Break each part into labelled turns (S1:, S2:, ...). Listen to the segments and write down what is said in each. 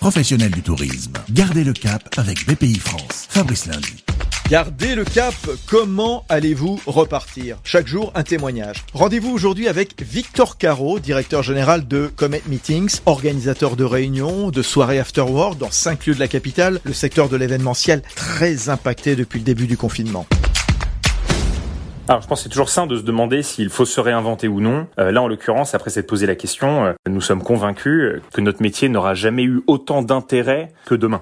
S1: Professionnels du tourisme, gardez le cap avec BPI France. Fabrice Lundi.
S2: Gardez le cap, comment allez-vous repartir? Chaque jour, un témoignage. Rendez-vous aujourd'hui avec Victor Caro, directeur général de Comet Meetings, organisateur de réunions, de soirées after dans cinq lieux de la capitale, le secteur de l'événementiel très impacté depuis le début du confinement.
S3: Alors, je pense que c'est toujours sain de se demander s'il faut se réinventer ou non. Euh, là, en l'occurrence, après s'être posé la question, euh, nous sommes convaincus que notre métier n'aura jamais eu autant d'intérêt que demain.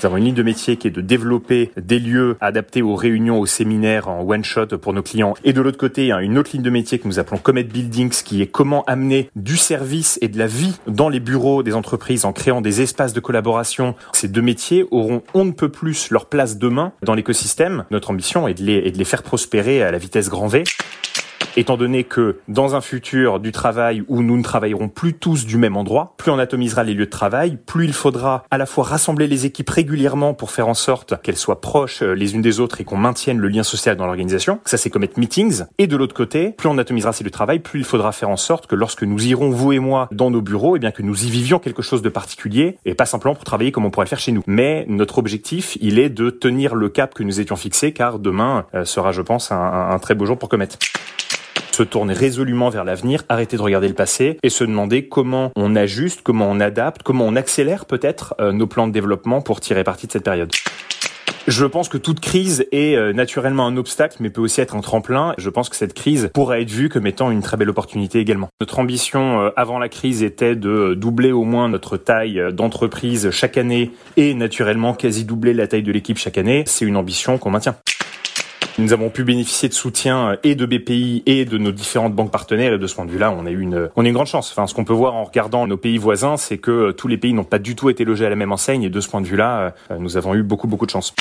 S3: Nous avons une ligne de métier qui est de développer des lieux adaptés aux réunions, aux séminaires en one shot pour nos clients. Et de l'autre côté, une autre ligne de métier que nous appelons Comet Buildings, qui est comment amener du service et de la vie dans les bureaux des entreprises en créant des espaces de collaboration. Ces deux métiers auront on ne peut plus leur place demain dans l'écosystème. Notre ambition est de les, est de les faire prospérer à la vitesse grand V étant donné que dans un futur du travail où nous ne travaillerons plus tous du même endroit, plus on atomisera les lieux de travail, plus il faudra à la fois rassembler les équipes régulièrement pour faire en sorte qu'elles soient proches euh, les unes des autres et qu'on maintienne le lien social dans l'organisation. Ça, c'est Comet Meetings. Et de l'autre côté, plus on atomisera ces lieux de travail, plus il faudra faire en sorte que lorsque nous irons, vous et moi, dans nos bureaux, eh bien, que nous y vivions quelque chose de particulier et pas simplement pour travailler comme on pourrait le faire chez nous. Mais notre objectif, il est de tenir le cap que nous étions fixés car demain euh, sera, je pense, un, un très beau jour pour Comet se tourner résolument vers l'avenir, arrêter de regarder le passé et se demander comment on ajuste, comment on adapte, comment on accélère peut-être euh, nos plans de développement pour tirer parti de cette période. Je pense que toute crise est euh, naturellement un obstacle, mais peut aussi être un tremplin. Je pense que cette crise pourra être vue comme étant une très belle opportunité également. Notre ambition euh, avant la crise était de doubler au moins notre taille d'entreprise chaque année et naturellement quasi doubler la taille de l'équipe chaque année. C'est une ambition qu'on maintient. Nous avons pu bénéficier de soutien euh, et de BPI et de nos différentes banques partenaires et de ce point de vue-là, on a eu une, on a une grande chance. Enfin, ce qu'on peut voir en regardant nos pays voisins, c'est que euh, tous les pays n'ont pas du tout été logés à la même enseigne et de ce point de vue-là, euh, nous avons eu beaucoup beaucoup de chance.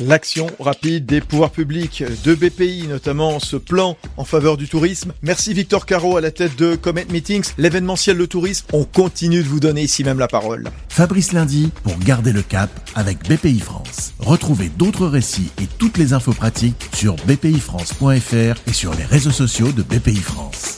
S2: L'action rapide des pouvoirs publics de BPI, notamment ce plan en faveur du tourisme. Merci Victor Caro à la tête de Comet Meetings, l'événementiel le tourisme. On continue de vous donner ici même la parole.
S1: Fabrice Lundi pour garder le cap avec BPI France. Retrouvez d'autres récits et toutes les infos pratiques sur bpifrance.fr et sur les réseaux sociaux de BPI France.